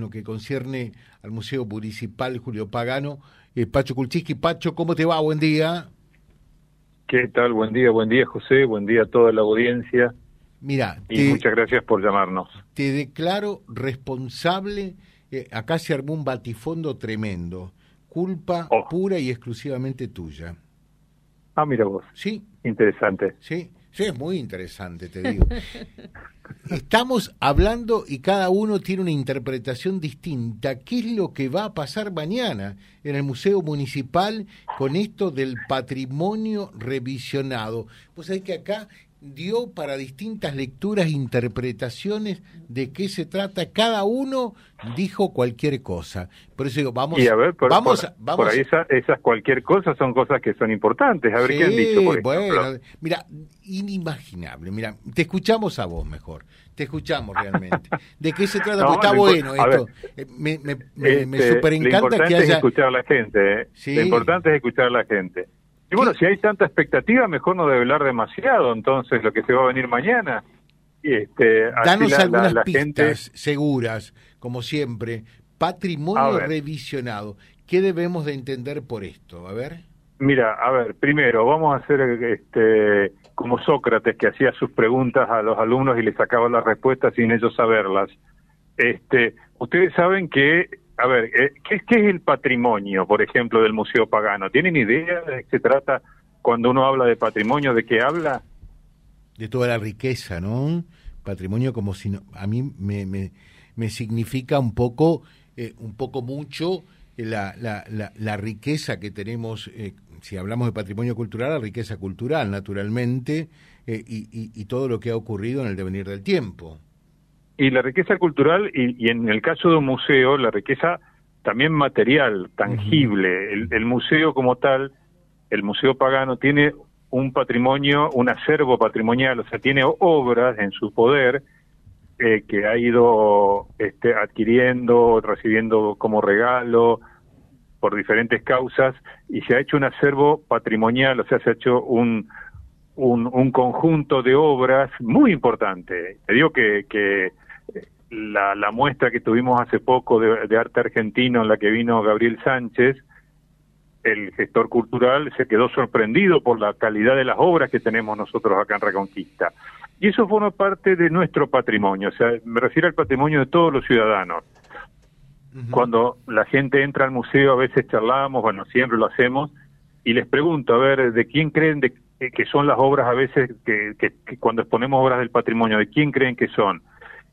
en lo que concierne al Museo Municipal Julio Pagano. Eh, Pacho Kulchiski. Pacho, ¿cómo te va? Buen día. ¿Qué tal? Buen día, buen día José, buen día a toda la audiencia. Mira, y muchas gracias por llamarnos. Te declaro responsable, eh, acá se armó un batifondo tremendo, culpa oh. pura y exclusivamente tuya. Ah, mira vos. Sí. Interesante. Sí, sí, es muy interesante, te digo. Estamos hablando y cada uno tiene una interpretación distinta. ¿Qué es lo que va a pasar mañana en el Museo Municipal con esto del patrimonio revisionado? Pues hay que acá dio para distintas lecturas e interpretaciones de qué se trata. Cada uno dijo cualquier cosa. Por eso digo, vamos, y a ver, por, vamos, vamos. ahí esas cualquier cosa son cosas que son importantes. A ver qué han dicho. Por bueno, mira, inimaginable. Mira, te escuchamos a vos mejor. Te escuchamos realmente. ¿De qué se trata? Porque está bueno esto. Eh, me, me, me, este, super encanta que haya. Es escuchar a la gente. ¿eh? Lo importante es escuchar a la gente. Y bueno, si hay tanta expectativa, mejor no develar demasiado, entonces, lo que se va a venir mañana. Y este, Danos algunas pistas seguras, como siempre. Patrimonio revisionado. ¿Qué debemos de entender por esto? A ver. Mira, a ver, primero vamos a hacer este, como Sócrates que hacía sus preguntas a los alumnos y les sacaba las respuestas sin ellos saberlas. Este, ustedes saben que a ver, eh, ¿qué, es el patrimonio, por ejemplo, del Museo Pagano? ¿Tienen idea de qué se trata cuando uno habla de patrimonio? ¿De qué habla? De toda la riqueza, ¿no? Patrimonio como si a mí me, me, significa un poco, eh, un poco mucho la, la, la, riqueza que tenemos, eh, si hablamos de patrimonio cultural, la riqueza cultural, naturalmente, y, y todo lo que ha ocurrido en el devenir del tiempo. Y la riqueza cultural, y, en el caso de un museo, la riqueza también material, tangible. el, museo como tal, el Museo Pagano, tiene un patrimonio, un acervo patrimonial, o sea, tiene obras en su poder eh, que ha ido este, adquiriendo, recibiendo como regalo por diferentes causas, y se ha hecho un acervo patrimonial, o sea, se ha hecho un, un, conjunto de obras muy importante. Te digo que, que la, la muestra que tuvimos hace poco de, arte argentino en la que vino Gabriel Sánchez, el gestor cultural se quedó sorprendido por la calidad de las obras que tenemos nosotros acá en Reconquista. Y eso forma parte de nuestro patrimonio, o sea, me refiero al patrimonio de todos los ciudadanos. Cuando la gente entra al museo, a veces charlamos, bueno, siempre lo hacemos, y les pregunto, a ver, ¿de quién creen de, que son las obras a veces que, que cuando exponemos obras del patrimonio, ¿de quién creen que son?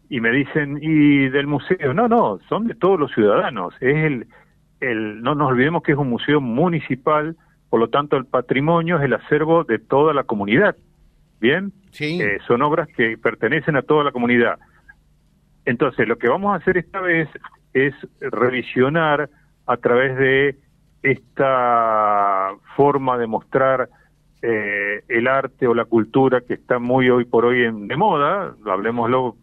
Y me dicen, ¿y del museo? No, no, son de todos los ciudadanos. Es el, el, no nos olvidemos que es un museo municipal, por lo tanto el patrimonio es el acervo de toda la comunidad. ¿Bien? Sí. Eh, son obras que pertenecen a toda la comunidad. Entonces, lo que vamos a hacer esta vez es revisionar a través de esta forma de mostrar eh, el arte o la cultura que está muy hoy por hoy en, de moda, hablemoslo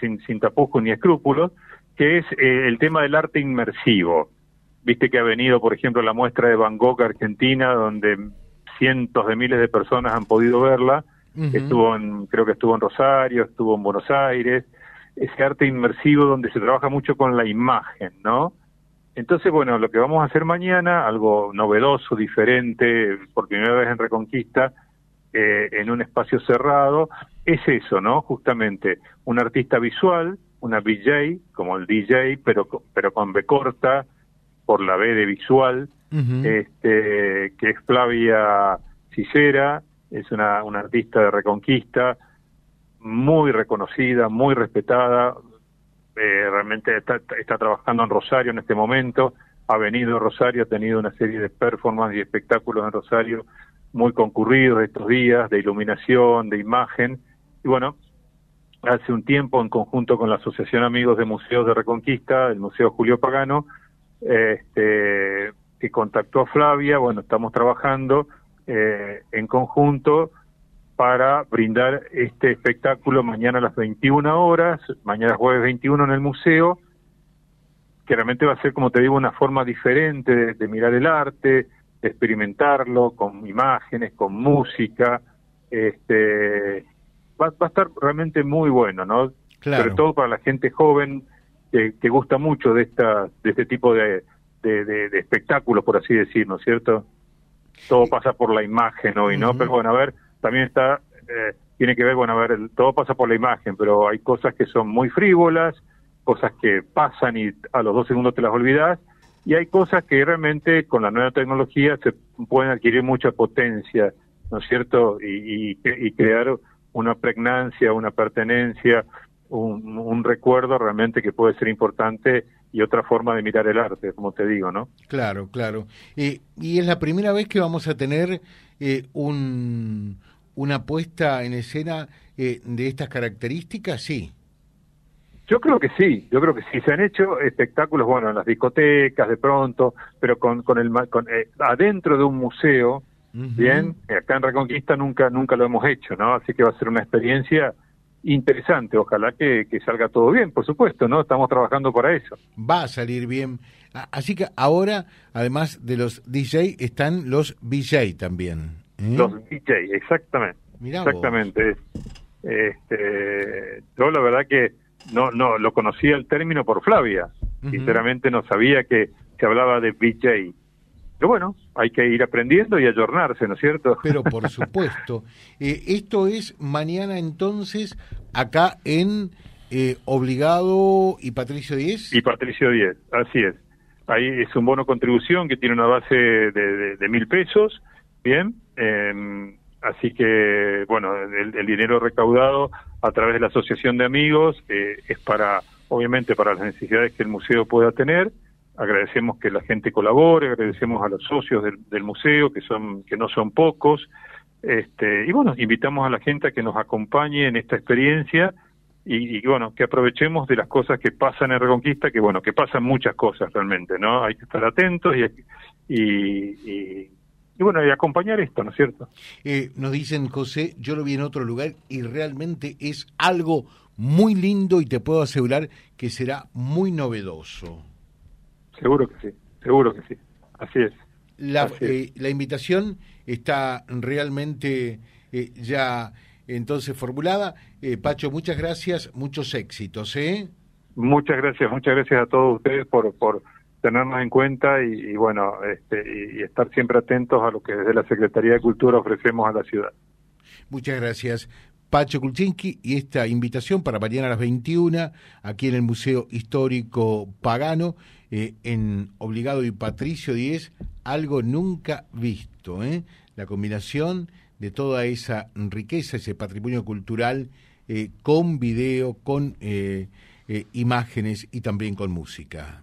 sin, sin tapujos ni escrúpulos, que es eh, el tema del arte inmersivo. Viste que ha venido, por ejemplo, la muestra de Van Gogh Argentina, donde cientos de miles de personas han podido verla. Estuvo en, creo que estuvo en Rosario, estuvo en Buenos Aires. Ese arte inmersivo donde se trabaja mucho con la imagen, ¿no? Entonces, bueno, lo que vamos a hacer mañana, algo novedoso, diferente, por primera vez en Reconquista, eh, en un espacio cerrado, es eso, ¿no? Justamente un artista visual, una VJ, como el DJ, pero, pero con B corta, por la B de visual, este, que es Flavia Cicera, es una, una artista de Reconquista, muy reconocida, muy respetada, eh, realmente está, está trabajando en Rosario en este momento, ha venido a Rosario, ha tenido una serie de performances y espectáculos en Rosario muy concurridos estos días, de iluminación, de imagen, y bueno, hace un tiempo, en conjunto con la Asociación Amigos de Museos de Reconquista, el Museo Julio Pagano, este, que contactó a Flavia, bueno, estamos trabajando eh, en conjunto para brindar este espectáculo mañana a las 21 horas, mañana jueves 21 en el museo, que realmente va a ser, como te digo, una forma diferente de, mirar el arte, experimentarlo con imágenes, con música, este, va, a estar realmente muy bueno, ¿no? Sobre todo para la gente joven que, gusta mucho de esta de este tipo de, de, espectáculos, por así decir, ¿no es cierto? Todo pasa por la imagen hoy, ¿no? Pero bueno, a ver, también está, eh, tiene que ver, bueno, a ver, todo pasa por la imagen, pero hay cosas que son muy frívolas, cosas que pasan y a los dos segundos te las olvidas, y hay cosas que realmente con la nueva tecnología se pueden adquirir mucha potencia, ¿no es cierto? Y, y, crear una pregnancia, una pertenencia, un, recuerdo realmente que puede ser importante y otra forma de mirar el arte, como te digo, ¿no? Claro, claro. y es la primera vez que vamos a tener eh, un, una puesta en escena eh, de estas características, sí. Yo creo que sí, yo creo que sí. Se han hecho espectáculos, bueno, en las discotecas de pronto, pero con, con el con, eh, adentro de un museo, bien, acá en Reconquista nunca nunca lo hemos hecho, ¿no? Así que va a ser una experiencia interesante. Ojalá que, que salga todo bien, por supuesto, ¿no? Estamos trabajando para eso. Va a salir bien. Así que ahora, además de los DJ, están los VJ también. ¿eh? Los VJ, exactamente. exactamente. Este, yo la verdad que no no lo conocía el término por Flavia. Sinceramente no sabía que se hablaba de VJ. Pero bueno, hay que ir aprendiendo y ayornarse, ¿no es cierto? Pero por supuesto. Eh, esto es mañana entonces acá en eh, Obligado y Patricio 10. Y Patricio 10, así es. Ahí es un bono contribución que tiene una base de mil pesos, bien, eh, así que, bueno, el, dinero recaudado a través de la Asociación de Amigos eh, es para, obviamente, para las necesidades que el museo pueda tener. Agradecemos que la gente colabore, agradecemos a los socios del, museo, que, son, que no son pocos. Este, y bueno, invitamos a la gente a que nos acompañe en esta experiencia y, bueno, que aprovechemos de las cosas que pasan en Reconquista, que bueno, que pasan muchas cosas realmente, ¿no? Hay que estar atentos y, y y bueno, y acompañar esto, ¿no es cierto? Eh, nos dicen, José, yo lo vi en otro lugar y realmente es algo muy lindo y te puedo asegurar que será muy novedoso. Seguro que sí, seguro que sí, así es. La, eh, la invitación está realmente eh, ya entonces formulada. Pacho, muchas gracias, muchos éxitos. ¿eh? Muchas gracias, muchas gracias a todos ustedes por, por tenernos en cuenta y, bueno, este, y, estar siempre atentos a lo que desde la Secretaría de Cultura ofrecemos a la ciudad. Muchas gracias. Pacho Kulchinski y esta invitación para mañana a las 21 aquí en el Museo Histórico Pagano, eh, en Obligado y Patricio 10, algo nunca visto, ¿eh? la combinación de toda esa riqueza, ese patrimonio cultural, eh, con video, con eh, imágenes y también con música.